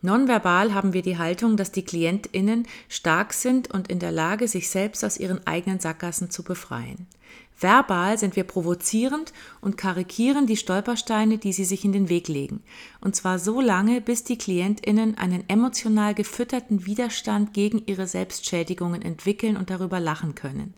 Nonverbal haben wir die Haltung, dass die KlientInnen stark sind und in der Lage, sich selbst aus ihren eigenen Sackgassen zu befreien. Verbal sind wir provozierend und karikieren die Stolpersteine, die sie sich in den Weg legen. Und zwar so lange, bis die KlientInnen einen emotional gefütterten Widerstand gegen ihre Selbstschädigungen entwickeln und darüber lachen können.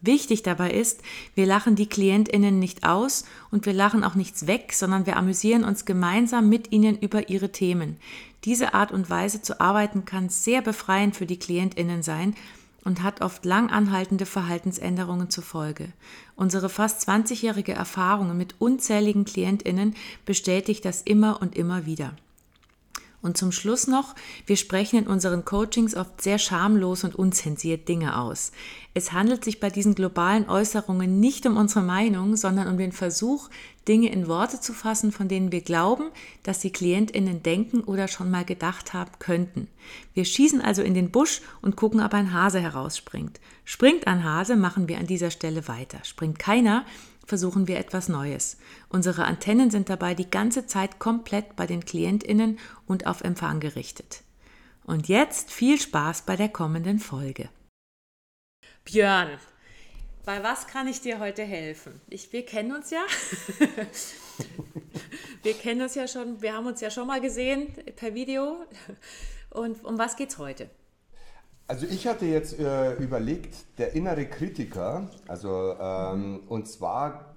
Wichtig dabei ist, wir lachen die KlientInnen nicht aus und wir lachen auch nichts weg, sondern wir amüsieren uns gemeinsam mit ihnen über ihre Themen. Diese Art und Weise zu arbeiten kann sehr befreiend für die KlientInnen sein und hat oft lang anhaltende Verhaltensänderungen zur Folge. Unsere fast 20-jährige Erfahrung mit unzähligen KlientInnen bestätigt das immer und immer wieder. Und zum Schluss noch, wir sprechen in unseren Coachings oft sehr schamlos und unzensiert Dinge aus. Es handelt sich bei diesen globalen Äußerungen nicht um unsere Meinung, sondern um den Versuch, Dinge in Worte zu fassen, von denen wir glauben, dass die Klientinnen denken oder schon mal gedacht haben könnten. Wir schießen also in den Busch und gucken, ob ein Hase herausspringt. Springt ein Hase, machen wir an dieser Stelle weiter. Springt keiner, versuchen wir etwas Neues. Unsere Antennen sind dabei die ganze Zeit komplett bei den Klientinnen und auf Empfang gerichtet. Und jetzt viel Spaß bei der kommenden Folge. Björn, bei was kann ich dir heute helfen? Ich, wir kennen uns ja. wir kennen uns ja schon, wir haben uns ja schon mal gesehen per Video. Und um was geht's heute? Also ich hatte jetzt äh, überlegt, der innere Kritiker, also ähm, und zwar,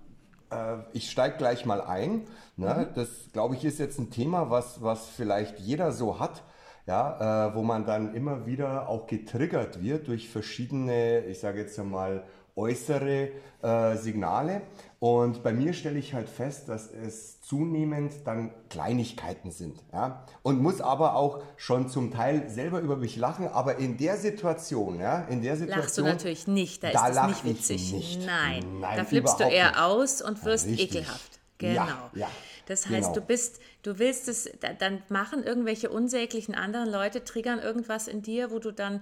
äh, ich steige gleich mal ein. Ne? Mhm. Das glaube ich ist jetzt ein Thema, was, was vielleicht jeder so hat, ja, äh, wo man dann immer wieder auch getriggert wird durch verschiedene, ich sage jetzt einmal, äußere äh, Signale. Und bei mir stelle ich halt fest, dass es zunehmend dann Kleinigkeiten sind. Ja? Und muss aber auch schon zum Teil selber über mich lachen. Aber in der Situation, ja, in der Situation. Lachst du natürlich nicht, da, da ist es nicht witzig. Nicht. Nein. Nein, da flippst du eher nicht. aus und wirst ja, ekelhaft. Genau. Ja, ja. Das heißt, genau. du bist, du willst es, dann machen irgendwelche unsäglichen anderen Leute, triggern irgendwas in dir, wo du dann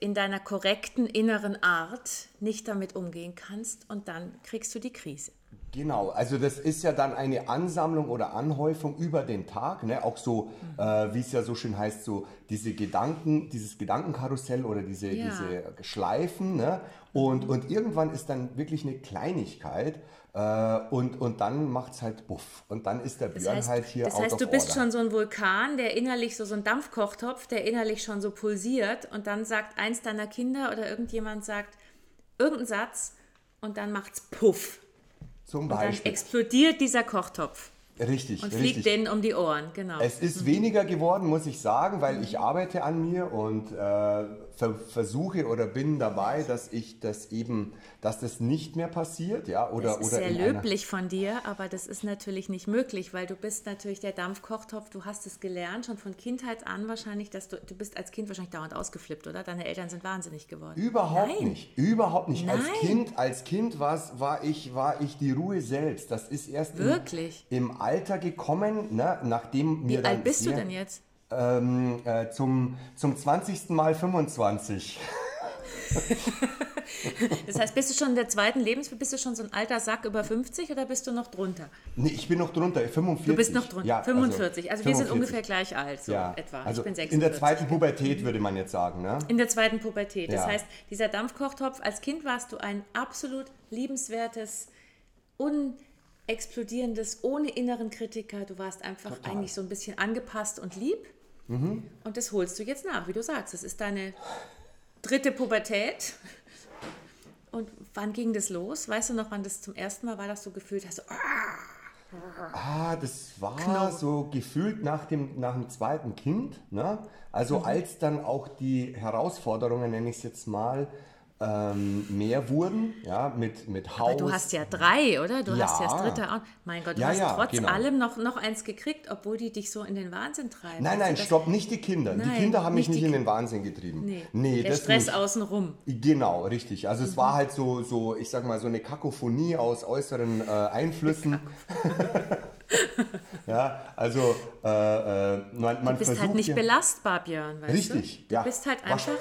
in deiner korrekten inneren Art nicht damit umgehen kannst und dann kriegst du die Krise. Genau, also das ist ja dann eine Ansammlung oder Anhäufung über den Tag, ne? auch so, mhm. äh, wie es ja so schön heißt, so diese Gedanken, dieses Gedankenkarussell oder diese, ja. diese Schleifen. Ne? Und, mhm. und irgendwann ist dann wirklich eine Kleinigkeit, äh, und, und dann macht es halt buff. Und dann ist der Björn das heißt, halt hier Das heißt, du bist order. schon so ein Vulkan, der innerlich so, so ein Dampfkochtopf, der innerlich schon so pulsiert. Und dann sagt eins deiner Kinder oder irgendjemand sagt irgendeinen Satz und dann macht es puff. Zum Beispiel. Und dann explodiert dieser Kochtopf. Richtig. Und fliegt denen um die Ohren, genau. Es ist mhm. weniger geworden, muss ich sagen, weil ich arbeite an mir und äh, ver versuche oder bin dabei, dass ich das eben dass das nicht mehr passiert, ja, oder das ist oder sehr löblich von dir, aber das ist natürlich nicht möglich, weil du bist natürlich der Dampfkochtopf. Du hast es gelernt schon von Kindheit an wahrscheinlich, dass du du bist als Kind wahrscheinlich dauernd ausgeflippt, oder? Deine Eltern sind wahnsinnig geworden. Überhaupt Nein. nicht, überhaupt nicht. Nein. Als Kind, als Kind war ich war ich die Ruhe selbst. Das ist erst wirklich im, im Alter gekommen, ne, nachdem mir Wie alt bist du denn jetzt? Ähm, äh, zum, zum 20. Mal 25. das heißt, bist du schon in der zweiten Lebenswelt, bist du schon so ein alter Sack über 50 oder bist du noch drunter? Nee, ich bin noch drunter, 45. Du bist noch drunter, ja, 45. Also, also wir sind ungefähr gleich alt, so ja. etwa. Also ich bin 46. In der zweiten Pubertät würde man jetzt sagen, ne? In der zweiten Pubertät. Das ja. heißt, dieser Dampfkochtopf, als Kind warst du ein absolut liebenswertes, unexplodierendes, ohne inneren Kritiker. Du warst einfach Total. eigentlich so ein bisschen angepasst und lieb. Mhm. Und das holst du jetzt nach, wie du sagst. Das ist deine dritte Pubertät. Und wann ging das los? Weißt du noch, wann das zum ersten Mal war, dass du gefühlt hast? So, ah, das war Knochen. so gefühlt nach dem, nach dem zweiten Kind. Ne? Also mhm. als dann auch die Herausforderungen, nenne ich es jetzt mal, ähm, mehr wurden, ja, mit, mit Haus. Aber du hast ja drei, oder? Du Ja. hast ja das dritte auch. Mein Gott, du Ja, hast ja, trotz genau. allem noch, noch eins gekriegt, obwohl die dich so in den Wahnsinn treiben. Nein, nein, Also stopp, nicht die Kinder. Nein, die Kinder haben mich nicht in den Wahnsinn getrieben. Nee, der das Stress nicht. außenrum. Genau, richtig. Also Mhm. es war halt so, so, ich sag mal, so eine Kakophonie aus äußeren äh, Einflüssen. ja, also äh, man, man Du bist halt nicht ja- belastbar, Björn, weißt Richtig, du? ja. Du bist halt einfach,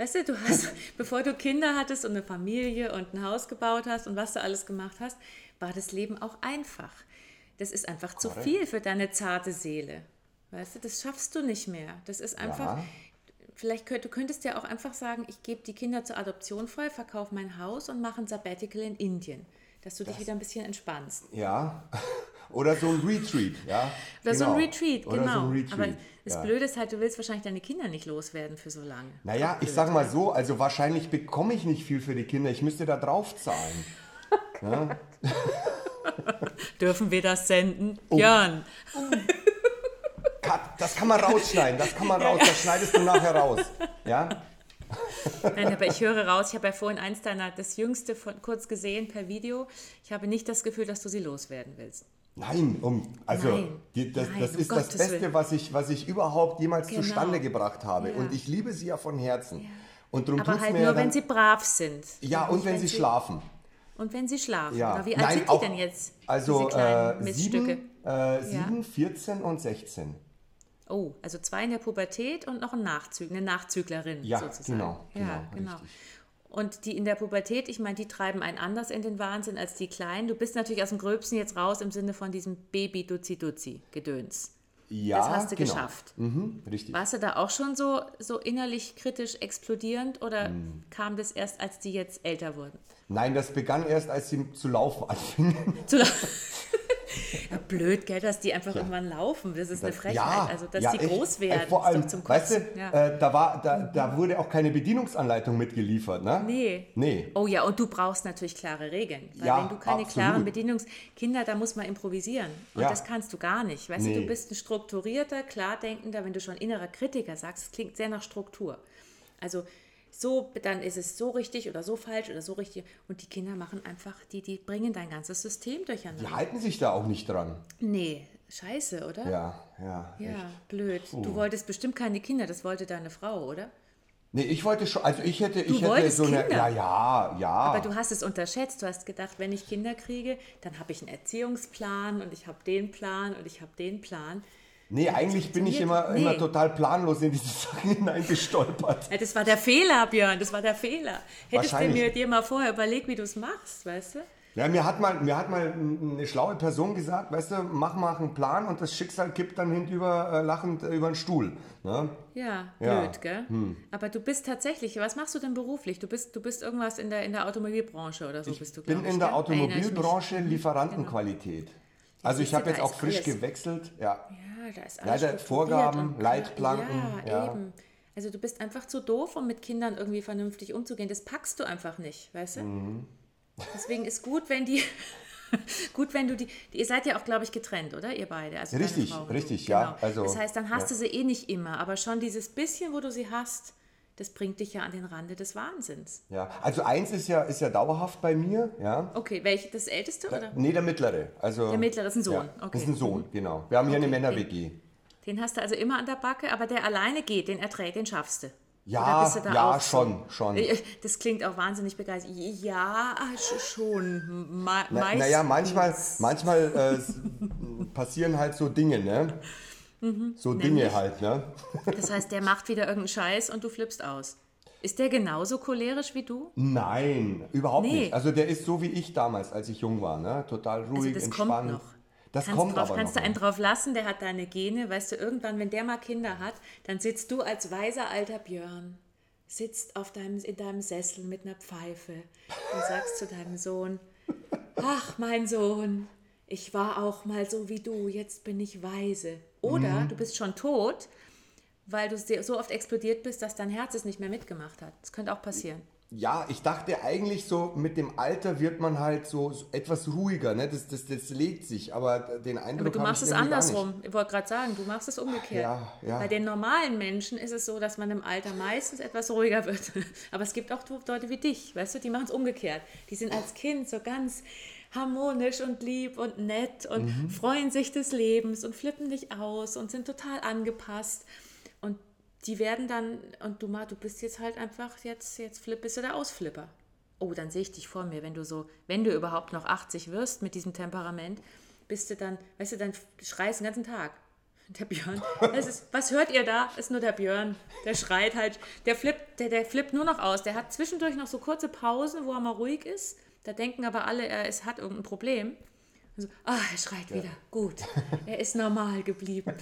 weißt du, du hast, bevor du Kinder hattest und eine Familie und ein Haus gebaut hast und was du alles gemacht hast, war das Leben auch einfach. Das ist einfach zu Korrekt. viel für deine zarte Seele. Weißt du, das schaffst du nicht mehr. Das ist einfach, Ja. vielleicht könnt, du könntest ja auch einfach sagen, ich gebe die Kinder zur Adoption frei, verkaufe mein Haus und mache ein Sabbatical in Indien, dass du dich wieder ein bisschen entspannst. Ja, oder so ein Retreat, ja. Oder so ein Genau. Retreat, genau. so ein Retreat. Aber das ja. Blöde ist halt, du willst wahrscheinlich deine Kinder nicht loswerden für so lange. Naja, ich sag mal ja. so, also wahrscheinlich bekomme ich nicht viel für die Kinder. Ich müsste da drauf zahlen. Dürfen wir das senden? Oh. Björn. Cut, das kann man rausschneiden, das kann man raus, das schneidest du nachher raus. Ja? Nein, aber ich höre raus, ich habe ja vorhin eins deiner, das jüngste von, kurz gesehen per Video. Ich habe nicht das Gefühl, dass du sie loswerden willst. Nein, um, also Nein, die, das, nein, das um ist das Gottes Beste, Willen. was ich, was ich überhaupt jemals Genau. zustande gebracht habe. Ja. Und ich liebe sie ja von Herzen. Und darum Aber halt nur, dann, wenn sie brav sind. Ja, und nicht, wenn sie schlafen. Und wenn sie schlafen. Ja. Wie alt Nein, sind die auch- denn jetzt? Also äh, sieben, äh, sieben 14 und 16. Oh, also zwei in der Pubertät und noch ein Nachzüg, eine Nachzüglerin Ja, sozusagen. genau, ja, genau, genau. richtig. Und die in der Pubertät, ich meine, die treiben einen anders in den Wahnsinn als die Kleinen. Du bist natürlich aus dem Gröbsten jetzt raus im Sinne von diesem Baby-Duzi-Duzi-Gedöns. Ja, Das hast du genau. geschafft. Mhm, richtig. Warst du da auch schon so, so innerlich kritisch explodierend oder Hm. kam das erst, als die jetzt älter wurden? Nein, das begann erst, als sie zu laufen anfingen. Zu la- ja, blöd, gell, dass die einfach irgendwann laufen. Das ist eine Frechheit. also, dass ja, die groß werden, vor allem, zum weißt du, Kotzen. ja. äh, da, war, da, da wurde auch keine Bedienungsanleitung mitgeliefert, ne? Nee. Nee. Oh ja, und du brauchst natürlich klare Regeln. Weil Ja, wenn du keine absolut. klaren Bedienungs... Kinder, da muss man improvisieren. Und Ja. das kannst du gar nicht. Weißt du, Nee. du bist ein strukturierter, klardenkender, wenn du schon innerer Kritiker sagst, das klingt sehr nach Struktur. Also so, dann ist es so richtig oder so falsch oder so richtig. Und die Kinder machen einfach, die, die bringen dein ganzes System durcheinander. Die halten sich da auch nicht dran. Nee, scheiße, oder? Ja, ja. Ja, echt. blöd. Du wolltest bestimmt keine Kinder, das wollte deine Frau, oder? Nee, ich wollte schon, also ich hätte, ich hätte so eine, Kinder? ja, ja, ja. Aber du hast es unterschätzt. Du hast gedacht, wenn ich Kinder kriege, dann habe ich einen Erziehungsplan und ich habe den Plan und ich habe den Plan. Nee, eigentlich bin ich immer, funktioniert. immer Nee. total planlos in diese Sachen hineingestolpert. Ja, das war der Fehler, Björn, das war der Fehler. Hättest du mir dir mal vorher überlegt, wie du es machst, weißt du? Ja, mir hat mal, mir hat mal eine schlaue Person gesagt, weißt du, mach mal einen Plan und das Schicksal kippt dann hinüber äh, lachend äh, über den Stuhl. Ne? Ja, Ja. blöd, gell? Aber du bist tatsächlich, was machst du denn beruflich? Du bist, du bist irgendwas in der, in der Automobilbranche oder so bist du, bin ich, in der gell? Ich. Automobilbranche Lieferantenqualität. Also ich habe jetzt auch frisch alles- gewechselt. Ja. Ja, da ist alles strukturiert Vorgaben. Leitplanken, Ja, ja. eben. Also du bist einfach zu doof, um mit Kindern irgendwie vernünftig umzugehen. Das packst du einfach nicht, weißt du? Mhm. Deswegen ist gut, wenn die... Gut, wenn du die. Ihr seid ja auch, glaube ich, getrennt, oder? Ihr beide. Also Richtig, Frau und du. richtig, ja. Genau. Also, das heißt, dann hast ja. du sie eh nicht immer. Aber schon dieses bisschen, wo du sie hast, das bringt dich ja an den Rande des Wahnsinns. ja. Also eins ist ja, ist ja dauerhaft bei mir. Ja. Okay, welch, das Älteste, oder? Nee, der mittlere. Also, Der mittlere ist ein Sohn, Ja, okay. ist ein Sohn, genau. Wir haben hier eine Männer-WG. Den hast du also immer an der Backe, aber der alleine geht, den erträgt, den schaffst du. Ja, da ja, schon, schon. Äh, Das klingt auch wahnsinnig begeistert. Ja, sch- schon. Ma Na, naja, manchmal, manchmal äh, passieren halt so Dinge, ne? Mhm. So Dinge halt, ne? Das heißt, der macht wieder irgendeinen Scheiß und du flippst aus. Ist der genauso cholerisch wie du? Nein, überhaupt Nee. nicht. Also der ist so wie ich damals, als ich jung war, ne? Total ruhig, Also das entspannt. kommt noch. Das kannst kommt drauf, aber kannst noch. du einen drauf lassen, der hat deine Gene. Weißt du, irgendwann, wenn der mal Kinder hat, dann sitzt du als weiser alter Björn, sitzt auf deinem, in deinem Sessel mit einer Pfeife und sagst zu deinem Sohn, ach mein Sohn, ich war auch mal so wie du, jetzt bin ich weise. Oder Mhm. du bist schon tot, weil du so oft explodiert bist, dass dein Herz es nicht mehr mitgemacht hat. Das könnte auch passieren. Ja, ich dachte eigentlich so, mit dem Alter wird man halt so, so etwas ruhiger, ne? Das, das, das legt sich, aber den Eindruck Aber du machst es andersrum. Ich wollte gerade sagen, du machst es umgekehrt. Ja, ja. Bei den normalen Menschen ist es so, dass man im Alter meistens etwas ruhiger wird. Aber es gibt auch Leute wie dich, weißt du, die machen es umgekehrt. Die sind als Kind so ganz harmonisch und lieb und nett und mhm. freuen sich des Lebens und flippen dich aus und sind total angepasst. Und die werden dann, und du mal, du bist jetzt halt einfach, jetzt, jetzt flip, bist du der Ausflipper. Oh, dann sehe ich dich vor mir, wenn du so, wenn du überhaupt noch 80 wirst mit diesem Temperament, bist du dann, weißt du, dann schreist den ganzen Tag. Der Björn, ist, was hört ihr da? Ist nur der Björn. Der schreit halt, der flippt, der, der flippt nur noch aus. Der hat zwischendurch noch so kurze Pausen, wo er mal ruhig ist. Da denken aber alle, er ist, hat irgendein Problem. So, ah, er schreit ja. wieder. Gut, er ist normal geblieben.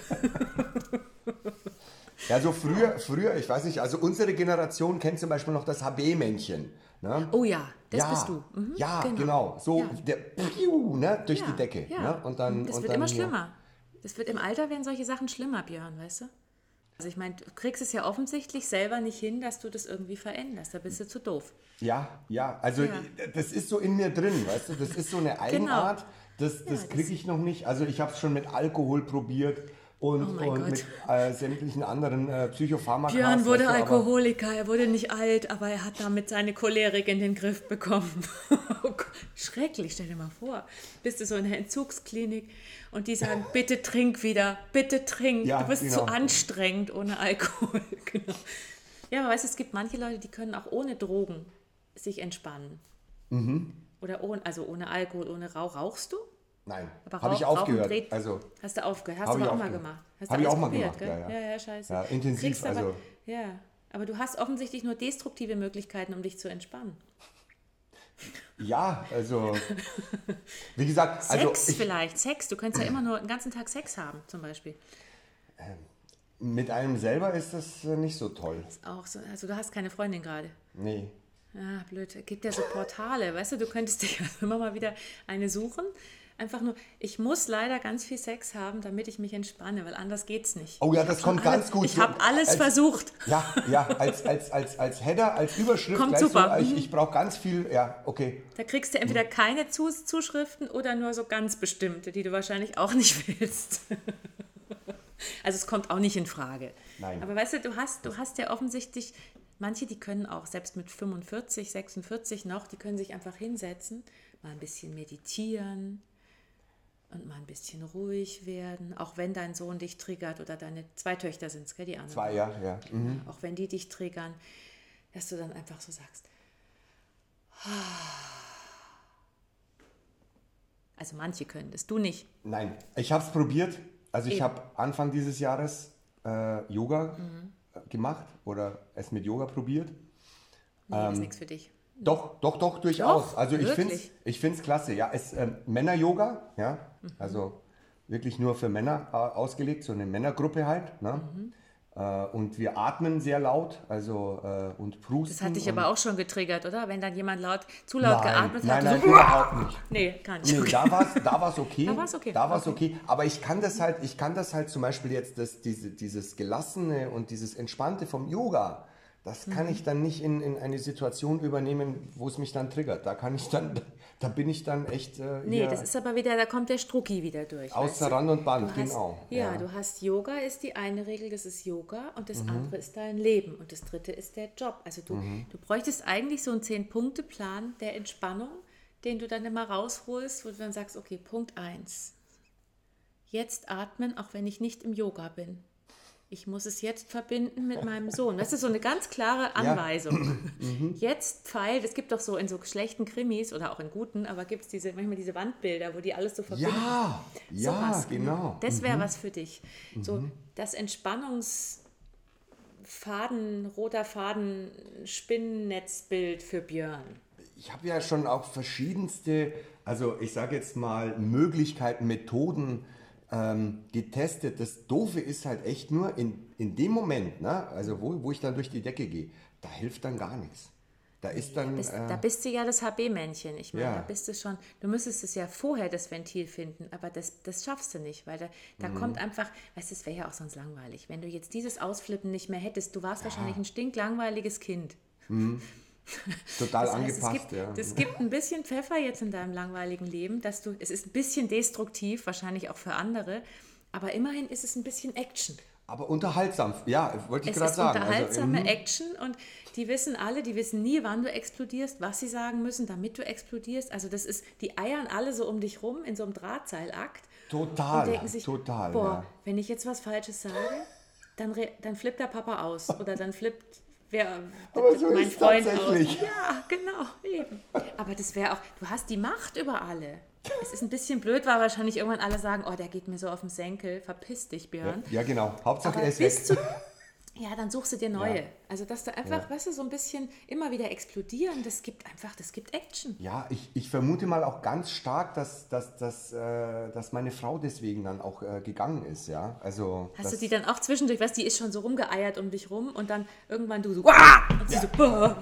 Ja, so früher, früher, ich weiß nicht, also unsere Generation kennt zum Beispiel noch das HB-Männchen. Ne? Oh ja, das ja, bist du. Mhm, ja, genau. genau. So ja. der Piu, ne, durch die Decke. Ja. Ne? Und dann, das und wird dann immer schlimmer. Das wird im Alter werden solche Sachen schlimmer, Björn, weißt du? Also ich meine, du kriegst es ja offensichtlich selber nicht hin, dass du das irgendwie veränderst. Da bist du zu doof. Ja, ja, also das ist so in mir drin, weißt du? Das ist so eine genau. Eigenart. Genau. Das, das kriege ich noch nicht. Also ich habe es schon mit Alkohol probiert und, oh und mit äh, sämtlichen anderen äh, Psychopharmaka. Björn wurde also, Alkoholiker, er wurde nicht alt, aber er hat damit seine Cholerik in den Griff bekommen. Oh schrecklich, stell dir mal vor. Bist du so in der Entzugsklinik und die sagen, bitte trink wieder, bitte trink, ja, du bist genau. zu anstrengend ohne Alkohol. genau. Ja, aber weißt du, es gibt manche Leute, die können auch ohne Drogen sich entspannen. Mhm. Oder ohne, also ohne Alkohol, ohne Rauch. Rauchst du? Nein, habe ich aufgehört. Also, hast du aufgehört? Hast du aber auch mal gemacht? Habe ich auch mal gemacht, gell? ja, ja. Ja, ja, scheiße. Ja, intensiv, aber, also. Ja, aber du hast offensichtlich nur destruktive Möglichkeiten, um dich zu entspannen. Ja, also, wie gesagt, Sex also. Sex vielleicht, Sex. Du könntest ja immer nur den ganzen Tag Sex haben, zum Beispiel. Ähm, mit einem selber ist das äh, nicht so toll. Ist auch so, also du hast keine Freundin gerade. Nee. Ah, blöd. Es gibt ja so Portale, weißt du, du könntest dir immer mal wieder eine suchen Einfach nur, ich muss leider ganz viel Sex haben, damit ich mich entspanne, weil anders geht's nicht. Oh ja, das kommt ganz gut. Ich habe alles als, versucht. Ja, ja, als, als, als, als Header, als Überschrift. Kommt super. So, ich, ich brauche ganz viel, ja, okay. Da kriegst du entweder keine Zus Zuschriften oder nur so ganz bestimmte, die du wahrscheinlich auch nicht willst. also es kommt auch nicht in Frage. Nein. Aber weißt du, du hast, du hast ja offensichtlich, manche, die können auch selbst mit 45, 46 noch, die können sich einfach hinsetzen, mal ein bisschen meditieren, und mal ein bisschen ruhig werden, auch wenn dein Sohn dich triggert oder deine zwei Töchter sind es, die anderen. Zwei, ja, ja. Mhm. Auch wenn die dich triggern, dass du dann einfach so sagst. Also manche können das, du nicht. Nein, ich habe es probiert. Also ich habe Anfang dieses Jahres äh, Yoga mhm. gemacht oder es mit Yoga probiert. Nee, ähm, ist nichts für dich. Doch, doch, doch, durchaus. Doch, also ich finde es ich find's klasse. Ja, es äh, Männer-Yoga, ja, mhm. also wirklich nur für Männer äh, ausgelegt, so eine Männergruppe halt. Ne? Mhm. Äh, und wir atmen sehr laut, also äh, und prusten. Das hat dich aber auch schon getriggert, oder? Wenn dann jemand laut, zu laut nein, geatmet nein, hat. Nein, nein, überhaupt nicht. Nee, gar nicht. Nee, okay. da war es da war's okay. da war es okay. Da war's okay. okay. Aber ich kann das halt, ich kann das halt zum Beispiel jetzt, das, diese, dieses Gelassene und dieses Entspannte vom Yoga das kann mhm. ich dann nicht in, in eine Situation übernehmen, wo es mich dann triggert. Da kann ich dann, da bin ich dann echt. Äh, nee, das ist aber wieder, da kommt der Strucki wieder durch. Außer Rand und Band, hast, genau. Ja, ja, du hast Yoga ist die eine Regel, das ist Yoga und das mhm. andere ist dein Leben und das dritte ist der Job. Also du, mhm. du bräuchtest eigentlich so einen Zehn-Punkte-Plan der Entspannung, den du dann immer rausholst, wo du dann sagst, okay, Punkt 1. Jetzt atmen, auch wenn ich nicht im Yoga bin ich muss es jetzt verbinden mit meinem Sohn. Das ist so eine ganz klare Anweisung. Ja. Mhm. Jetzt pfeilt, es gibt doch so in so schlechten Krimis oder auch in guten, aber gibt es diese, manchmal diese Wandbilder, wo die alles so verbinden. Ja, so ja, was. genau. Das wäre mhm. was für dich. So mhm. das Entspannungsfaden, roter Faden, Spinnennetzbild für Björn. Ich habe ja schon auch verschiedenste, also ich sage jetzt mal Möglichkeiten, Methoden, ähm, getestet. Das Doofe ist halt echt nur in, in dem Moment, ne? also wo, wo ich dann durch die Decke gehe, da hilft dann gar nichts. Da ist dann. Da bist, äh, da bist du ja das HB-Männchen. Ich meine, ja. da bist du schon. Du müsstest es ja vorher das Ventil finden, aber das, das schaffst du nicht, weil da, da mhm. kommt einfach. Weißt du, es wäre ja auch sonst langweilig. Wenn du jetzt dieses Ausflippen nicht mehr hättest, du warst ja. wahrscheinlich ein stinklangweiliges Kind. Mhm. total Das heißt, angepasst. es gibt, ja. es gibt ein bisschen Pfeffer jetzt in deinem langweiligen Leben, dass du, es ist ein bisschen destruktiv, wahrscheinlich auch für andere, aber immerhin ist es ein bisschen Action. Aber unterhaltsam, ja, wollte ich Es gerade ist sagen. unterhaltsame also. Action und die wissen alle, die wissen nie, wann du explodierst, was sie sagen müssen, damit du explodierst. Also das ist, die eiern alle so um dich rum in so einem Drahtseilakt Total, und denken sich, total. boah, ja. wenn ich jetzt was Falsches sage, dann, dann flippt der Papa aus oder dann flippt wer, Aber so mein ist Freund tatsächlich. aus. Ja, genau, eben. Aber das wäre auch, du hast die Macht über alle. Es ist ein bisschen blöd, weil wahrscheinlich irgendwann alle sagen, oh, der geht mir so auf den Senkel, verpiss dich, Björn. ja, genau. Hauptsache Aber er ist bis weg. zu, ja, dann suchst du dir neue. Ja. Also, dass du einfach, weißt du, so ein bisschen immer wieder explodieren, das gibt einfach, das gibt Action. Ja, ich, ich vermute mal auch ganz stark, dass, dass, dass, äh, dass meine Frau deswegen dann auch äh, gegangen ist, ja. Also Hast du die dann auch zwischendurch, weißt du, die ist schon so rumgeeiert um dich rum und dann irgendwann du so, Wah! und sie so, Bah!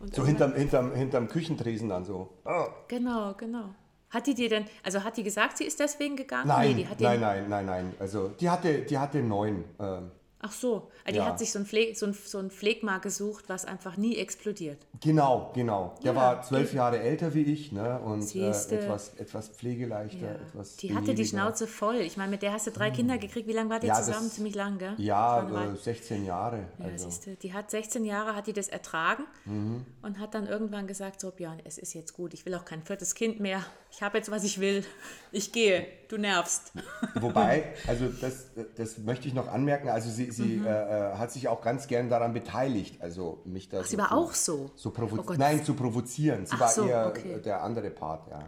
Und so hinterm, hinterm, hinterm Küchentresen dann so. Oh. Genau, genau. Hat die dir denn, also hat die gesagt, sie ist deswegen gegangen? Nein, nee, die hat nein, nein, nein, nein. Also die hatte, die hatte neun. Ähm, Ach so, die Ja. hat sich so ein, Pfleg, so, ein, so ein Pflegma gesucht, was einfach nie explodiert. genau, genau. Der Ja, war zwölf Jahre älter wie ich, ne? Und äh, etwas, etwas pflegeleichter, Ja. etwas. Die hatte die. Schnauze voll. Ich meine, mit der hast du drei Kinder gekriegt. Wie lange war die zusammen? das- Ziemlich lang, gell? Ja, äh, 16 Jahre. Ja, Also. du, die hat 16 Jahre, hat die das ertragen Mhm. und hat dann irgendwann gesagt, so Björn, es ist jetzt gut, ich will auch kein viertes Kind mehr. Ich habe jetzt, was ich will. Ich gehe, du nervst. Wobei, also das, das möchte ich noch anmerken, also sie, sie Mhm. äh, äh, hat sich auch ganz gern daran beteiligt, also mich da Ach, sie war zu, auch so? so provo Oh. Nein, zu provozieren. Sie Ach war so, eher okay. äh, der andere Part, ja.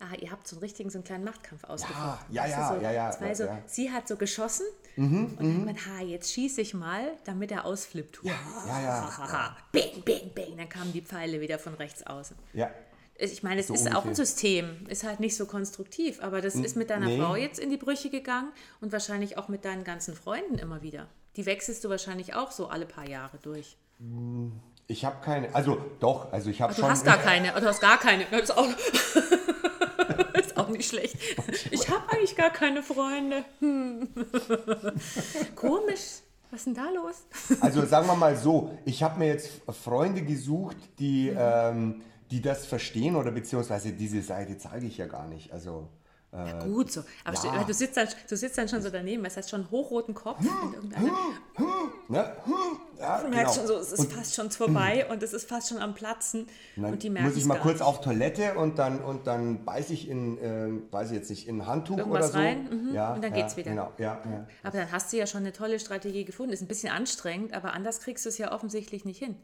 Ah, ihr habt so einen richtigen, so einen kleinen Machtkampf ausgefochten. ja, ja, so, ja, ja, ja, so, ja. Mhm, Sie hat so geschossen und dann man, ha, jetzt schieße ich mal, damit er ausflippt. Ja, ja, ja. Bing, bing, bing, dann kamen die Pfeile wieder von rechts außen. Ja, Ich meine, es So ist auch ein ungefähr. System, ist halt nicht so konstruktiv, aber das ist mit deiner nee. Frau jetzt in die Brüche gegangen und wahrscheinlich auch mit deinen ganzen Freunden immer wieder. Die wechselst du wahrscheinlich auch so alle paar Jahre durch. ich habe keine, also doch, also ich habe Du schon... hast gar keine, du hast gar keine. Das ist auch, ist auch nicht schlecht. Ich habe eigentlich gar keine Freunde. Hm. Komisch. Was ist denn da los? Also sagen wir mal so, ich habe mir jetzt Freunde gesucht, die, ähm, die das verstehen oder beziehungsweise diese Seite zeige ich ja gar nicht, also... Ja, gut so. Aber ja. du, sitzt dann, du sitzt dann schon so daneben, es hat schon einen hochroten Kopf. Und irgendeiner Ne? Ja, du merkst genau. schon so, es ist fast schon vorbei und es ist fast schon am Platzen. Und und die merken muss ich es mal kurz nicht. auf Toilette und dann und dann beiß ich in, ähm, weiß ich jetzt nicht, in ein Handtuch Irgendwas oder so. rein, mhm, ja, und dann ja, geht's wieder. Genau, ja. Aber dann hast du ja schon eine tolle Strategie gefunden. Ist ein bisschen anstrengend, aber anders kriegst du es ja offensichtlich nicht hin.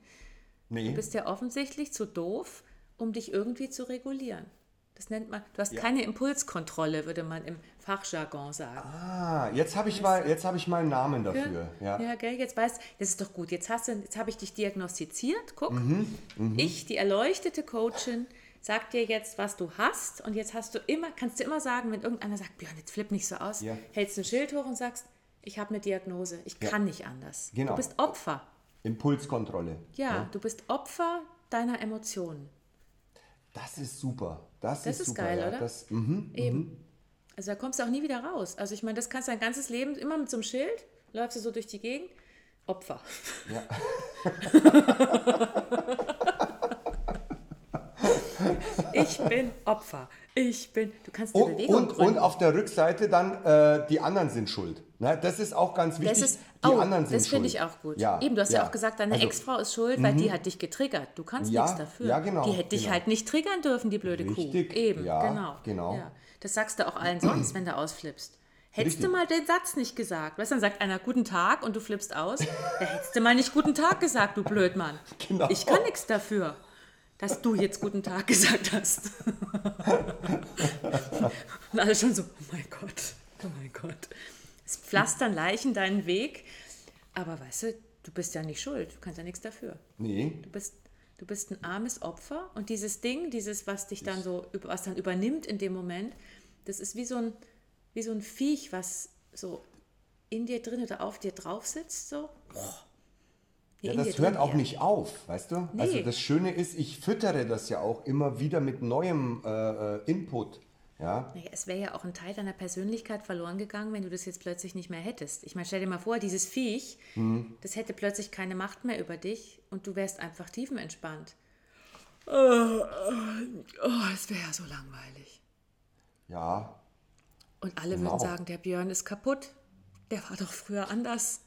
Nee. Du bist ja offensichtlich zu doof, um dich irgendwie zu regulieren. Das nennt man, du hast Ja. keine Impulskontrolle, würde man im Fachjargon sagen. Ah, jetzt habe ich mal, jetzt habe ich mal einen Namen dafür. Ja. ja, gell, jetzt weißt das ist doch gut. Jetzt hast du, jetzt habe ich dich diagnostiziert. Guck, Mhm, ich, die erleuchtete Coachin, sag dir jetzt, was du hast. Und jetzt hast du immer, kannst du immer sagen, wenn irgendeiner sagt, Björn, jetzt flipp nicht so aus, Ja. hältst ein Schild hoch und sagst, ich habe eine Diagnose, ich Ja. kann nicht anders. Genau. Du bist Opfer. Impulskontrolle. Ja, du bist Opfer deiner Emotionen. Das ist super. Das, Das ist, ist super, geil, ja. oder? Das, mhm. Eben. Also da kommst du auch nie wieder raus. Also ich meine, das kannst du dein ganzes Leben immer mit so einem Schild, läufst du so durch die Gegend, Opfer. Ja. Ich bin Opfer. Ich bin. Du kannst eine Und, Bewegung und, gründen. und auf der Rückseite dann, äh, die anderen sind schuld. Ne? Das ist auch ganz wichtig. das ist, die oh, anderen sind das finde ich auch gut. Ja, Eben, du hast ja, ja. auch gesagt, deine Also, Ex-Frau ist schuld, weil die hat dich getriggert. Du kannst Ja, nichts dafür. ja, genau, Die hätte dich genau. halt nicht triggern dürfen, die blöde Richtig, Kuh. Eben, ja, genau. genau. Ja. Das sagst du auch allen sonst, wenn du ausflippst. Hättest Richtig. du mal den Satz nicht gesagt, weißt du, dann sagt einer guten Tag und du flippst aus, da hättest du mal nicht guten Tag gesagt, du Blödmann. Genau. Ich kann nichts dafür, dass du jetzt guten Tag gesagt hast. und alle schon so, oh mein Gott, oh mein Gott. Es pflastern Leichen deinen Weg, aber weißt du, du bist ja nicht schuld, du kannst ja nichts dafür. Nee, Du bist, du bist ein armes Opfer und dieses Ding, dieses, was dich dann so, was dann übernimmt in dem Moment, das ist wie so ein, wie so ein Viech, was so in dir drin oder auf dir drauf sitzt, so. Nee, Ja, das hört auch nicht auf, weißt du? Also Nee. das Schöne ist, ich füttere das ja auch immer wieder mit neuem äh, äh, Input. Ja? Naja, es wäre ja auch ein Teil deiner Persönlichkeit verloren gegangen, wenn du das jetzt plötzlich nicht mehr hättest. Ich meine, stell dir mal vor, dieses Viech, Mhm. das hätte plötzlich keine Macht mehr über dich und du wärst einfach tiefenentspannt. Oh, es wäre ja so langweilig. Ja, Und alle Genau. würden sagen, der Björn ist kaputt. Der war doch früher anders.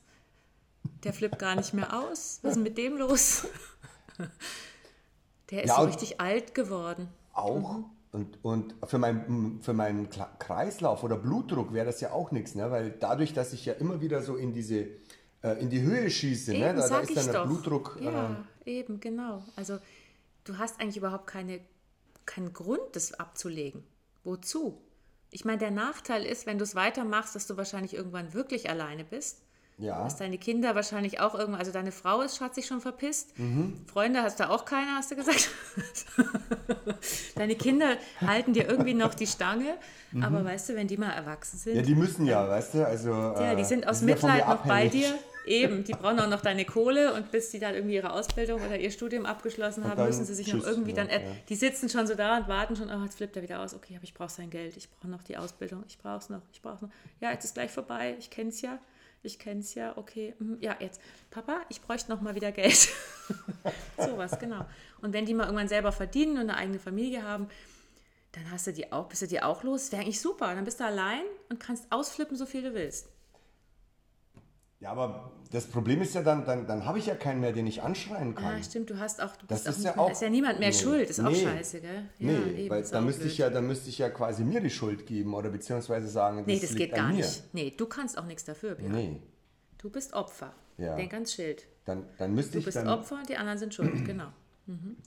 Der flippt gar nicht mehr aus. Was ist mit dem los? Der ist Ja, so richtig alt geworden. auch. Und, und für, mein, für meinen Kreislauf oder Blutdruck wäre das ja auch nichts, ne? weil dadurch, dass ich ja immer wieder so in diese äh, in die Höhe schieße, ne? Eben, da, da sag ist dann der doch. Blutdruck. Ja, eben, genau. Also du hast eigentlich überhaupt keine, keinen Grund, das abzulegen. Wozu? Ich meine, der Nachteil ist, wenn du es weitermachst, dass du wahrscheinlich irgendwann wirklich alleine bist. Äh, ja, Dass deine Kinder wahrscheinlich auch irgendwann, also deine Frau ist, hat sich schon verpisst. Freunde hast du auch keine, hast du gesagt. deine Kinder halten dir irgendwie noch die Stange, aber weißt du, wenn die mal erwachsen sind, ja, die müssen ja, weißt du, also. ja, die äh, sind aus ja von mir Mitleid noch bei dir. Eben, die brauchen auch noch deine Kohle und bis die dann irgendwie ihre Ausbildung oder ihr Studium abgeschlossen haben, müssen sie sich noch tschüss, irgendwie ja, dann. äh, ja. Die sitzen schon so da und warten schon, oh, jetzt flippt er wieder aus. Okay, aber ich brauche sein Geld, ich brauche noch die Ausbildung, ich brauche es noch, ich brauche noch. Ja, jetzt ist gleich vorbei, ich kenne es ja. Ich kenne es ja, okay. mhm, Ja, jetzt. Papa, ich bräuchte noch mal wieder Geld. Sowas, genau. Und wenn die mal irgendwann selber verdienen und eine eigene Familie haben, dann hast du die auch, bist du die auch los. Wäre eigentlich super. Dann bist du allein und kannst ausflippen, so viel du willst. Ja, aber das Problem ist ja dann, dann, dann habe ich ja keinen mehr, den ich anschreien kann. Ja, stimmt, du hast auch, du Das bist auch ist nicht ja mehr, auch- ist ja niemand mehr Nee. schuld, ist auch Nee. scheiße, gell? Ja, nee, eben, weil ist da auch müsste ich ja, da müsste ich ja quasi mir die Schuld geben oder beziehungsweise sagen, das, Nee, das geht gar mir. nicht. Nee, du kannst auch nichts dafür, Björn. Nee, Du bist Opfer. Ja. Denk ans Schild. dann, dann müsste Du ich bist dann, Opfer und die anderen sind schuld, genau.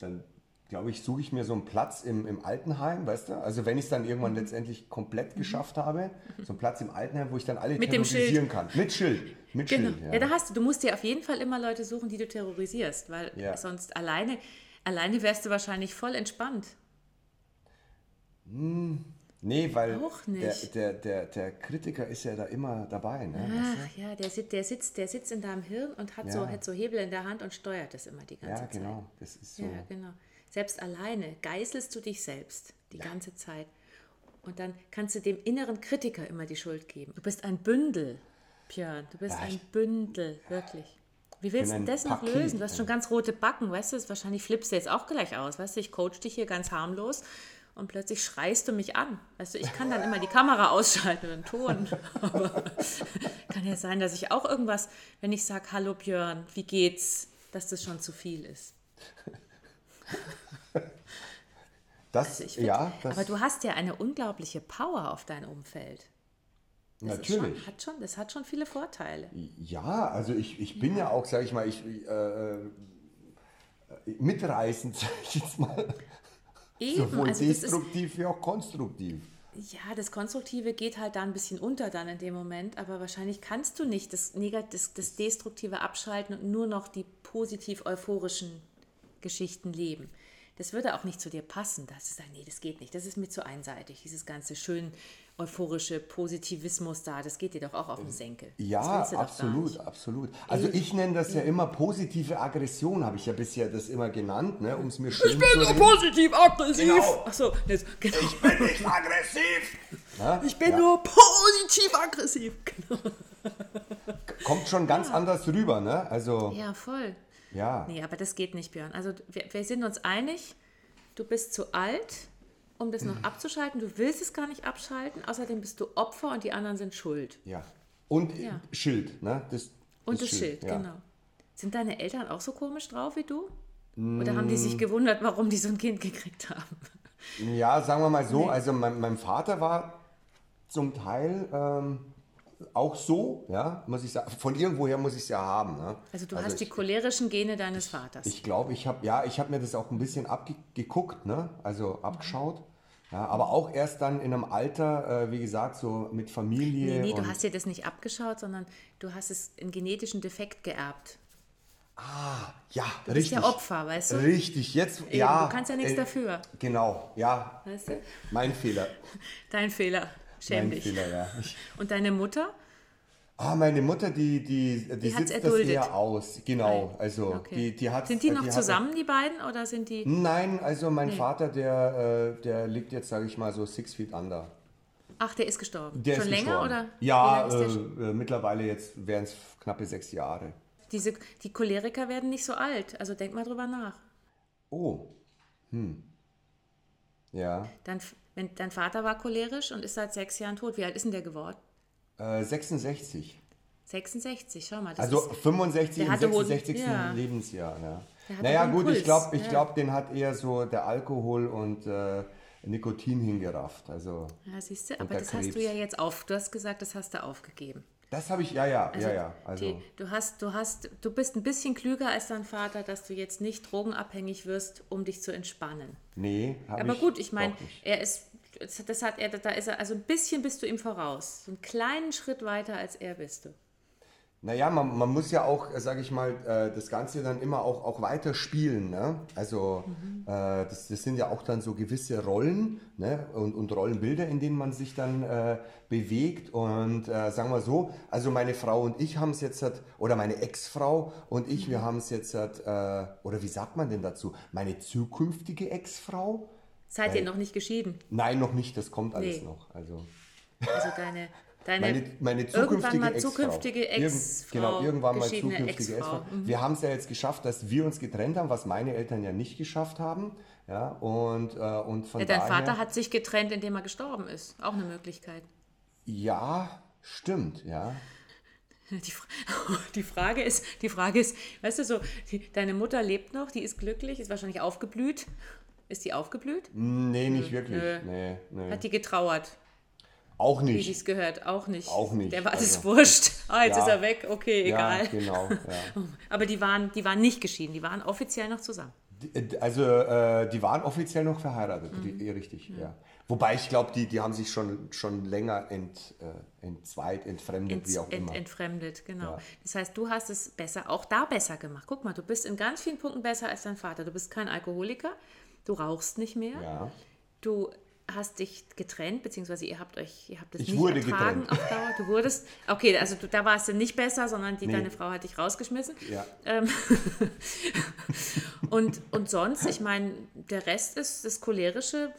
dann glaube ich, suche ich mir so einen Platz im, im Altenheim, weißt du? Also wenn ich es dann Mhm. irgendwann letztendlich komplett geschafft habe, so einen Platz im Altenheim, wo ich dann alle Mit terrorisieren kann. Mit Schild. Mit Genau. Schild. Ja. da hast du, du musst dir auf jeden Fall immer Leute suchen, die du terrorisierst, weil Ja. sonst alleine, alleine wärst du wahrscheinlich voll entspannt. Nee, weil der, der, der, der Kritiker ist ja da immer dabei. Ne? weißt Ach ja, der, sit, der, sitzt, der sitzt in deinem Hirn und hat, so, Ja. hat so Hebel in der Hand und steuert das immer die ganze Ja, Zeit. genau. Das ist so. Ja, genau. Selbst alleine geißelst du dich selbst die ganze Zeit. Und dann kannst du dem inneren Kritiker immer die Schuld geben. Du bist ein Bündel, Björn. Du bist Ja, ein Bündel, wirklich. Wie willst du das noch lösen? Du hast ja. schon ganz rote Backen, weißt du? Wahrscheinlich flippst du jetzt auch gleich aus, weißt du? Ich coach dich hier ganz harmlos und plötzlich schreist du mich an. Weißt du, ich kann dann immer die Kamera ausschalten oder den Ton. Aber kann ja sein, dass ich auch irgendwas, wenn ich sage, hallo Björn, wie geht's, dass das schon zu viel ist. Das, Also find, ja, das, aber du hast ja eine unglaubliche Power auf dein Umfeld. Das natürlich. Schon, hat schon, das hat schon viele Vorteile. Ja, also ich, ich bin ja auch, sage ich mal, ich, äh, äh, mitreißend, sage ich jetzt mal. Eben, Sowohl also das ist, destruktiv wie auch konstruktiv. ja, das Konstruktive geht halt da ein bisschen unter dann in dem Moment, aber wahrscheinlich kannst du nicht das, Negat das, das Destruktive abschalten und nur noch die positiv euphorischen Geschichten leben. Das würde auch nicht zu dir passen, dass du sagst, nee, das geht nicht, das ist mir zu einseitig, dieses ganze schön euphorische Positivismus da, das geht dir doch auch auf den Senkel. Ja, absolut, absolut. Also ich nenne das ja immer positive Aggression, habe ich ja bisher das immer genannt, ne, um es mir schön zu reden. positiv aggressiv. Genau. Achso, jetzt, genau. Ich bin nicht aggressiv. Ne? Ich bin Ja. nur positiv aggressiv. Genau. Kommt schon ganz anders rüber, ne? Also, Ja, voll. Ja. Nee, aber das geht nicht, Björn. Also wir, wir sind uns einig, du bist zu alt, um das noch abzuschalten. Du willst es gar nicht abschalten. Außerdem bist du Opfer und die anderen sind schuld. ja. Und Ja. Schild, ne? Das, Und das, Schild, ja. genau. Sind deine Eltern auch so komisch drauf wie du? Oder haben die sich gewundert, warum die so ein Kind gekriegt haben? Ja, sagen wir mal so, also mein, mein Vater war zum Teil ähm, auch so, ja, muss ich sagen. Von irgendwoher muss ich es ja haben. Ne? Also du hast die ich, cholerischen Gene deines Vaters. ich glaube, ich habe ja, ich habe mir das auch ein bisschen abgeguckt, ne? also abgeschaut. Ja, aber auch erst dann in einem Alter, äh, wie gesagt, so mit Familie. nee, nee, du hast dir das nicht abgeschaut, sondern du hast es einen genetischen Defekt geerbt. ja, Du bist richtig. ja Opfer, weißt du? Richtig, jetzt, ja. du kannst ja nichts äh, dafür. Genau, ja. Weißt du? Mein Fehler. Dein Fehler. Schäm mein dich. Fehler, ja. Und deine Mutter? Ah, meine Mutter, die, die, die, Die sitzt das eher aus. Genau, also Okay. die, die hat. sind die noch hat- zusammen, die beiden, oder sind die. Nein, also mein Vater, der, äh, der liegt jetzt, sage ich mal, so six feet under. Ach, der ist gestorben. Der Schon ist länger gestorben. oder? Ja, äh, äh, mittlerweile jetzt wären es knappe sechs Jahre. Diese, die Choleriker werden nicht so alt. Also denk mal drüber nach. Oh, hm. Ja, Dein, wenn, dein Vater war cholerisch und ist seit sechs Jahren tot. Wie alt ist denn der geworden? äh, 66. 66, schau mal. Also ist, 65 der im hatte hohen- 66. ja. Lebensjahr. Ja. Hatte Naja gut, ich Puls, glaube, ich ja. glaub, den hat eher so der Alkohol und äh, Nikotin hingerafft. Also ja, siehst du, aber das hast du Krebs. ja jetzt auf. Du hast gesagt, das hast du aufgegeben. Das habe ich, ja, ja, ja, ja. Also die, du hast, du hast, du bist ein bisschen klüger als dein Vater, dass du jetzt nicht drogenabhängig wirst, um dich zu entspannen. nee, habe Aber ich gut, ich meine, er ist, das hat er, da ist er, also ein bisschen bist du ihm voraus. So einen kleinen Schritt weiter als er bist du. Naja, man, man muss ja auch, sage ich mal, äh, das Ganze dann immer auch, auch weiter spielen. Ne? Also Mhm. äh, das, das sind ja auch dann so gewisse Rollen ne? und, und Rollenbilder, in denen man sich dann äh, bewegt. Und äh, sagen wir so, also meine Frau und ich haben es jetzt, oder meine Ex-Frau und ich, Mhm. wir haben es jetzt, äh, oder wie sagt man denn dazu? Meine zukünftige Ex-Frau? Seid ihr noch nicht geschieden? Nein, noch nicht, das kommt alles Nee. noch. Also Also deine, deine meine, meine irgendwann zukünftige mal Ex-Frau. zukünftige Irgend- Genau, irgendwann mal zukünftige Ex-Frau. Ex-Frau. Wir haben es ja jetzt geschafft, dass wir uns getrennt haben, was meine Eltern ja nicht geschafft haben. Ja, und, äh, und von ja, dein daher, Vater hat sich getrennt, indem er gestorben ist. Auch eine Möglichkeit. Ja, stimmt, ja. Die, die, Frage ist, die Frage ist, weißt du so, die, deine Mutter lebt noch, die ist glücklich, ist wahrscheinlich aufgeblüht. Ist die aufgeblüht? Nee, nicht wirklich. Nee, nee. Hat die getrauert, Auch wie nicht. sich's gehört? Auch nicht. Auch nicht, Der war alles also- wurscht. Ah, jetzt Ja. ist er weg, okay, Ja, egal. genau. Ja. Aber die waren, die waren nicht geschieden, die waren offiziell noch zusammen. Die- Also äh, die waren offiziell noch verheiratet, Mhm. die, richtig, ja. Wobei ich glaube, die, die haben sich schon, schon länger ent, äh, entzweit, entfremdet, Ent, wie auch ent, immer. entfremdet, genau. Ja. Das heißt, du hast es besser, auch da besser gemacht. Guck mal, du bist in ganz vielen Punkten besser als dein Vater. Du bist kein Alkoholiker, du rauchst nicht mehr, ja. du hast dich getrennt, beziehungsweise ihr habt euch, ihr habt es Ich nicht wurde ertragen getrennt. auf Dauer. Du wurdest, okay, also du, da warst du nicht besser, sondern die, Nee. deine Frau hat dich rausgeschmissen. Ja. Ähm, und, und sonst, ich meine, der Rest ist, das Cholerische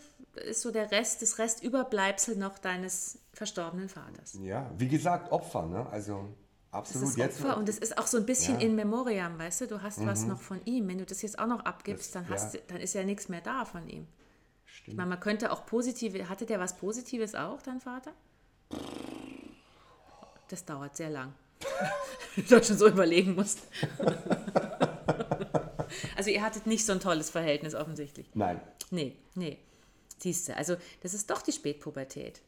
ist so der Rest, das Restüberbleibsel noch deines verstorbenen Vaters. ja, wie gesagt, Opfer, ne? Also Das absolut ist jetzt. Opfer und es ist auch so ein bisschen Ja. Mhm. in Memoriam, weißt du, du hast was noch von ihm. Wenn du das jetzt auch noch abgibst, Das- dann, hast, ja. du- dann ist ja nichts mehr da von ihm. Ich Stimmt. meine, man könnte auch positive, hatte der was Positives auch, dein Vater? Das dauert sehr lang. du da schon so überlegen musst. also ihr hattet nicht so ein tolles Verhältnis offensichtlich. Nein. Nee, nee. Siehst du, also das ist doch die Spätpubertät.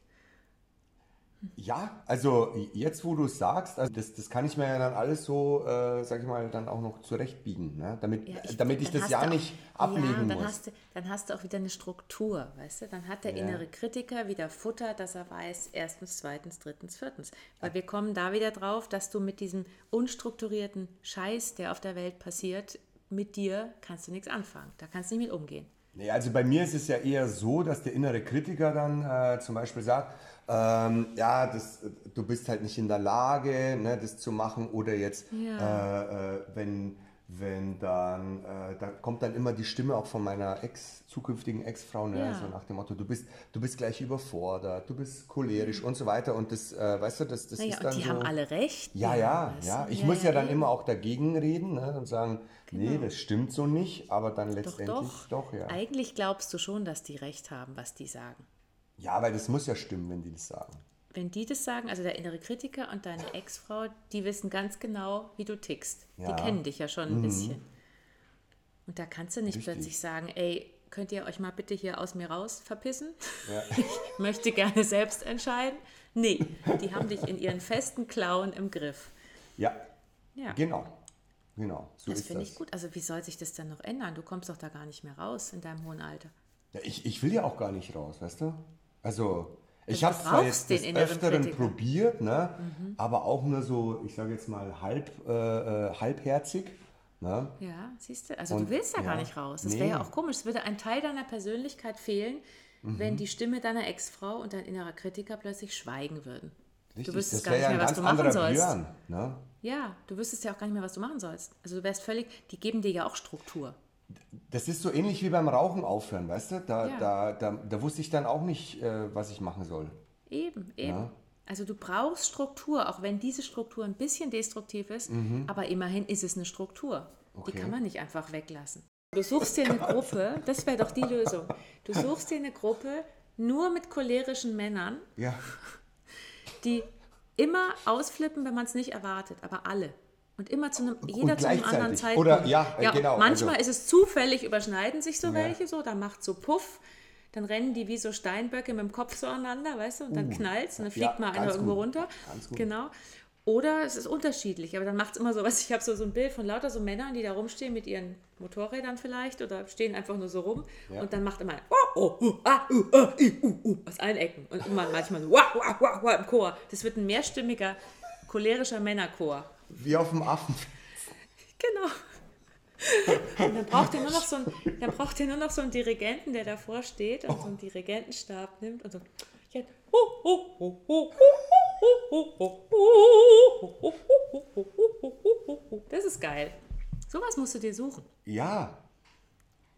Ja, also jetzt, wo du es sagst, also das, das kann ich mir ja dann alles so, äh, sag ich mal, dann auch noch zurechtbiegen, ne? damit, Ja, damit ich das ja auch- nicht ablegen ja, dann muss. Hast du, dann hast du auch wieder eine Struktur, weißt du? Dann hat der Ja. innere Kritiker wieder Futter, dass er weiß, erstens, zweitens, drittens, viertens. Weil wir kommen da wieder drauf, dass du mit diesem unstrukturierten Scheiß, der auf der Welt passiert, mit dir kannst du nichts anfangen. Da kannst du nicht mit umgehen. Nee, also bei mir ist es ja eher so, dass der innere Kritiker dann äh, zum Beispiel sagt, ähm, ja, das, du bist halt nicht in der Lage, ne, das zu machen oder jetzt, Ja. äh, äh, wenn, wenn dann, äh, da kommt dann immer die Stimme auch von meiner Ex, zukünftigen Ex-Frau, ne, Ja. so nach dem Motto, du bist, du bist gleich überfordert, du bist cholerisch und so weiter und das, äh, weißt du, das, das Naja, ist dann und die so... haben alle recht. Ja, ja, ja. Ich muss ja dann eben. immer auch dagegen reden ne, und sagen, nee, Genau. das stimmt so nicht, aber dann Doch, letztendlich doch. doch, ja. Eigentlich glaubst du schon, dass die recht haben, was die sagen. Ja, weil das muss ja stimmen, wenn die das sagen. Wenn die das sagen, also der innere Kritiker und deine Ex-Frau, die wissen ganz genau, wie du tickst. Die Ja. Mhm. kennen dich ja schon ein bisschen. Und da kannst du nicht Richtig. plötzlich sagen, ey, könnt ihr euch mal bitte hier aus mir raus verpissen? Ja. Ich möchte gerne selbst entscheiden. Nee, die haben dich in ihren festen Klauen im Griff. Ja, Ja, genau. Genau, so das finde ich gut. Also wie soll sich das dann noch ändern? Du kommst doch da gar nicht mehr raus in deinem hohen Alter. Ja, ich, ich will ja auch gar nicht raus, weißt du? Also, ich habe zwar jetzt des Öfteren Kritiker. probiert, ne? aber auch nur so, ich sage jetzt mal, halb, äh, äh, halbherzig. Ne? Ja, siehst du? Also Und- du willst ja, gar nicht raus. Das Nee. wäre ja auch komisch. Es würde ein Teil deiner Persönlichkeit fehlen, Mhm. wenn die Stimme deiner Ex-Frau und dein innerer Kritiker plötzlich schweigen würden. Richtig, du wüsstest das gar nicht ja mehr, was du machen sollst. Björn. Ne? Ja, du wüsstest ja auch gar nicht mehr, was du machen sollst. Also du wärst völlig, die geben dir ja auch Struktur. Das ist so ähnlich wie beim Rauchen aufhören, weißt du? Da, Ja. da, da, da wusste ich dann auch nicht, äh, was ich machen soll. Eben, eben. Ja. Also du brauchst Struktur, auch wenn diese Struktur ein bisschen destruktiv ist, aber immerhin ist es eine Struktur. Die Mhm. Okay. kann man nicht einfach weglassen. Du suchst dir eine Gruppe, das wäre doch die Lösung. Du suchst dir eine Gruppe nur mit cholerischen Männern, Ja. die immer ausflippen, wenn man es nicht erwartet, aber alle. Und immer zu einem, jeder zu einem anderen. Zeitpunkt. Oder- ja, äh, genau, Manchmal also- ist es zufällig, überschneiden sich so Ja. welche so, da macht so Puff, dann rennen die wie so Steinböcke mit dem Kopf so aneinander, weißt du, und dann Uh, knallt's und dann ja, fliegt mal einer irgendwo gut, runter. ganz gut. Genau. Oder es ist unterschiedlich, aber dann macht es immer so was. Ich habe so, so ein Bild von lauter so Männern, die da rumstehen mit ihren Motorrädern vielleicht oder stehen einfach nur so rum Ja. und dann macht immer oh, oh, uh, ah, uh, uh, i, uh, uh, aus allen Ecken und immer manchmal so wah, wah, wah, wah, im Chor. Das wird ein mehrstimmiger, cholerischer Männerchor. Wie auf dem Affen. Genau. Und dann braucht ihr nur noch so einen, braucht ihr nur noch so einen Dirigenten, der davor steht und oh. so einen Dirigentenstab nimmt und so. Das ist geil. Sowas musst du dir suchen. Ja.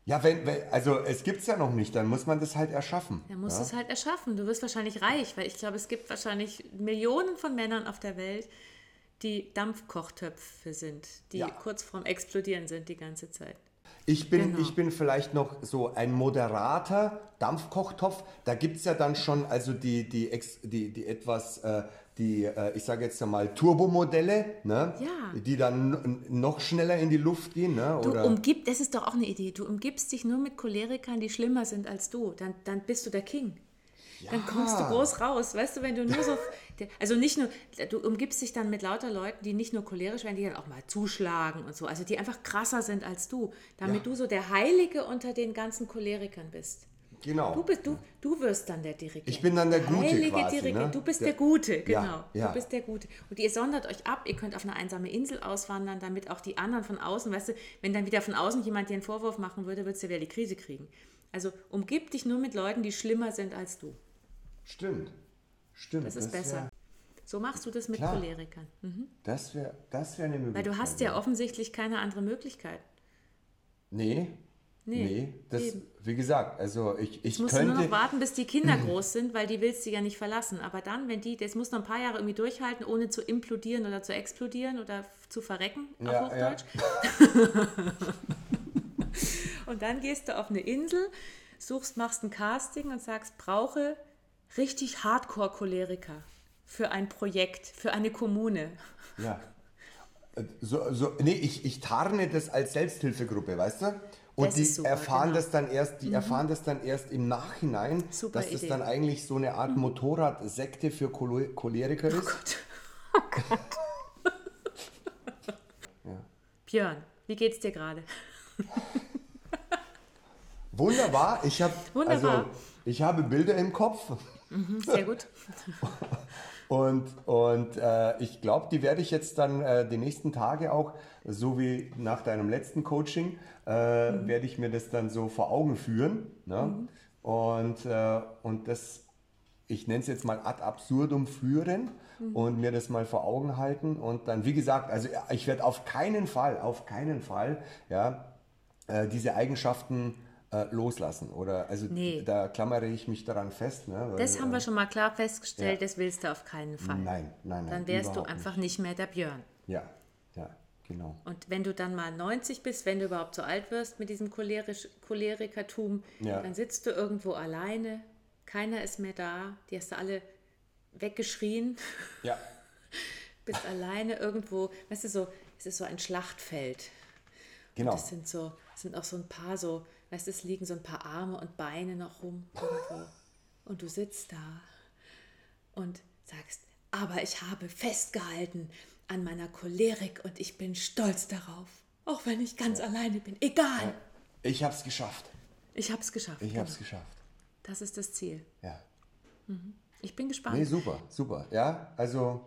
Ja, wenn, wenn also es gibt es ja noch nicht, dann muss man das halt erschaffen. Dann musst ja? du es halt erschaffen. Du wirst wahrscheinlich reich, weil ich glaube, es gibt wahrscheinlich Millionen von Männern auf der Welt, die Dampfkochtöpfe sind, die Ja. kurz vorm Explodieren sind die ganze Zeit. Ich bin, Genau. ich bin vielleicht noch so ein moderater Dampfkochtopf. Da gibt es ja dann schon also die, die, ex, die, die etwas, äh, die, äh, ich sage jetzt mal Turbomodelle, ne? Ja. die dann noch schneller in die Luft gehen. Ne? Du Oder, umgib, das ist doch auch eine Idee. Du umgibst dich nur mit Cholerikern, die schlimmer sind als du. Dann, dann bist du der King. Dann kommst du groß raus. Weißt du, wenn du nur so. Also nicht nur, du umgibst dich dann mit lauter Leuten, die nicht nur cholerisch werden, die dann auch mal zuschlagen und so. Also die einfach krasser sind als du. Damit Ja. du so der Heilige unter den ganzen Cholerikern bist. genau. Du, bist, du, du wirst dann der Dirigent. Ich bin dann der Gute Heilige quasi, Dirigent. ne? Du bist Der- der, Gute, Ja, genau. ja. Du bist der Gute. Und ihr sondert euch ab, ihr könnt auf eine einsame Insel auswandern, damit auch die anderen von außen, weißt du, wenn dann wieder von außen jemand dir einen Vorwurf machen würde, würdest du wieder die Krise kriegen. Also umgib dich nur mit Leuten, die schlimmer sind als du. Stimmt. Stimmt. Das ist wär- besser. So machst du das mit Klar. Cholerikern. Mhm. Das wäre das wär eine Möglichkeit. Weil du hast ja offensichtlich keine andere Möglichkeit. Nee. Nee, Nee, das, eben. wie gesagt, also ich, ich Du musst könnte. nur noch warten, bis die Kinder groß sind, weil die willst du ja nicht verlassen. Aber dann, wenn die, das muss noch ein paar Jahre irgendwie durchhalten, ohne zu implodieren oder zu explodieren oder zu verrecken, auf Ja, ja. Hochdeutsch. und dann gehst du auf eine Insel, suchst, machst ein Casting und sagst, brauche richtig Hardcore-Choleriker für ein Projekt, für eine Kommune. Ja. So, so, nee, ich, ich tarne das als Selbsthilfegruppe, weißt du? Und Das die super, erfahren genau. das dann erst, die erfahren das dann erst im Nachhinein, Super dass das Idee. dann eigentlich so eine Art Motorradsekte für Cholo- Choleriker ist. Gott. Björn, wie geht's dir gerade? Wunderbar, ich habe Wunderbar. also ich habe Bilder im Kopf Mhm, Sehr gut. und, und äh, ich glaube, die werde ich jetzt dann äh, die nächsten Tage auch, so wie nach deinem letzten Coaching, äh, Mhm. werde ich mir das dann so vor Augen führen. Ne? Und, äh, und das, ich nenne es jetzt mal ad absurdum führen Mhm. und mir das mal vor Augen halten. Und dann, wie gesagt, also ich werde auf keinen Fall, auf keinen Fall, ja, äh, diese Eigenschaften äh, loslassen. Oder also Nee. da klammere ich mich daran fest. Ne? Weil, Das haben wir äh, schon mal klar festgestellt, ja. das willst du auf keinen Fall. Nein, nein, nein. Dann wärst du einfach nicht mehr der Björn. Nicht. Ja, ja, genau. Und wenn du dann mal 90 bist, wenn du überhaupt so alt wirst mit diesem cholerisch, Cholerikertum, Ja. dann sitzt du irgendwo alleine, keiner ist mehr da, die hast du alle weggeschrien, Ja, bist alleine irgendwo, weißt du, so, es ist so ein Schlachtfeld. genau. Das sind so, sind auch so ein paar so, weißt du, es liegen so ein paar Arme und Beine noch rum irgendwo. Und du sitzt da und sagst, aber ich habe festgehalten an meiner Cholerik und ich bin stolz darauf. Auch wenn ich ganz alleine bin. Egal. Ich habe es geschafft. Ich habe es geschafft. Ich Genau. habe es geschafft. Das ist das Ziel. Ja. Ich bin gespannt. Nee, super, super. Ja, also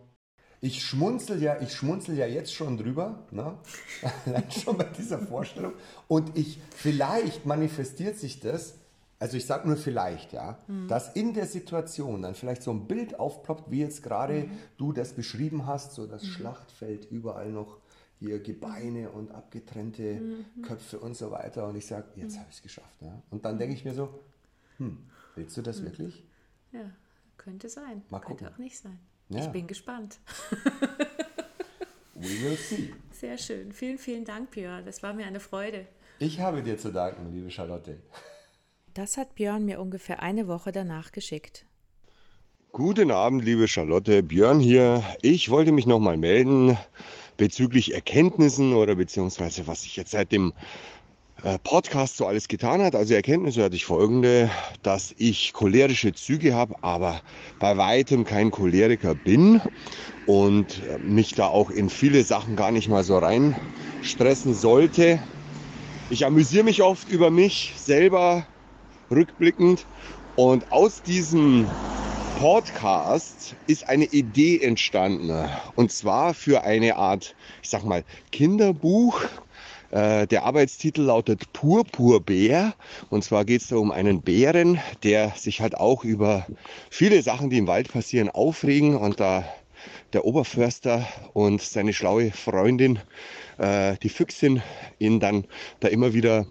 ich schmunzel ja, ich schmunzel ja jetzt schon drüber, ne? Allein schon bei dieser Vorstellung. Und ich, vielleicht manifestiert sich das also ich sage nur vielleicht, ja, mhm. dass in der Situation dann vielleicht so ein Bild aufploppt, wie jetzt gerade mhm. du das beschrieben hast, so das mhm. Schlachtfeld, überall noch hier Gebeine und abgetrennte mhm. Köpfe und so weiter. Und ich sage, jetzt mhm. habe ich es geschafft. Ja. Und dann denke ich mir so, hm, willst du das wirklich? Ja, könnte sein. Mal könnte gucken. auch nicht sein. Ja. Ich bin gespannt. We will see. Sehr schön. Vielen, vielen Dank, Björn. Das war mir eine Freude. Ich habe dir zu danken, liebe Charlotte. Das hat Björn mir ungefähr eine Woche danach geschickt. Guten Abend, liebe Charlotte. Björn hier. Ich wollte mich nochmal melden bezüglich Erkenntnissen oder beziehungsweise was ich jetzt seit dem Podcast so alles getan hat. Also Erkenntnisse hatte ich folgende, dass ich cholerische Züge habe, aber bei weitem kein Choleriker bin und äh, mich da auch in viele Sachen gar nicht mal so rein stressen sollte. Ich amüsiere mich oft über mich selber rückblickend und aus diesem Podcast ist eine Idee entstanden. Und zwar für eine Art, ich sag mal, Kinderbuch. Äh, der Arbeitstitel lautet Purpurbär. Und zwar geht es da um einen Bären, der sich halt auch über viele Sachen, die im Wald passieren, aufregen. Und da der Oberförster und seine schlaue Freundin, äh, die Füchsin, ihn dann da immer wieder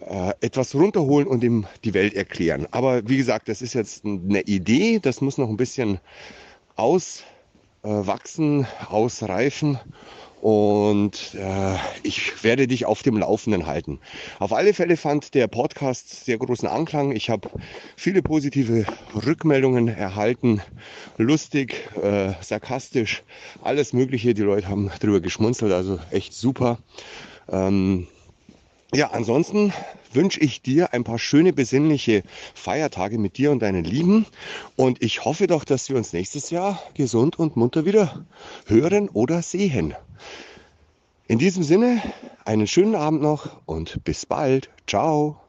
äh, etwas runterholen und ihm die Welt erklären. Aber wie gesagt, das ist jetzt eine Idee, das muss noch ein bisschen auswachsen, ausreifen und äh, ich werde dich auf dem Laufenden halten. Auf alle Fälle fand der Podcast sehr großen Anklang. Ich habe viele positive Rückmeldungen erhalten, lustig, äh, sarkastisch, alles Mögliche. Die Leute haben drüber geschmunzelt, also echt super. Ähm, ja, ansonsten wünsche ich dir ein paar schöne besinnliche Feiertage mit dir und deinen Lieben. Und ich hoffe doch, dass wir uns nächstes Jahr gesund und munter wieder hören oder sehen. In diesem Sinne, einen schönen Abend noch und bis bald. Ciao.